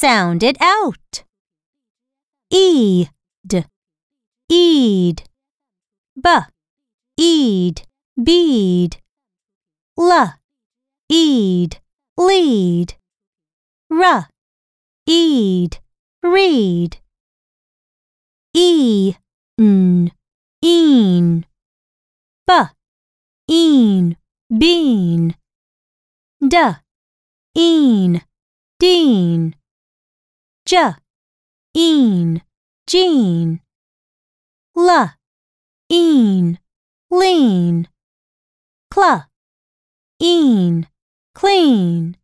Sound it out. E, d, eed. B, eed, bead. L, eed, lead. R, eed, read. E, n, een. B, een, bean. D, een. J, een, Jean. L, een, lean. Cl, een, clean.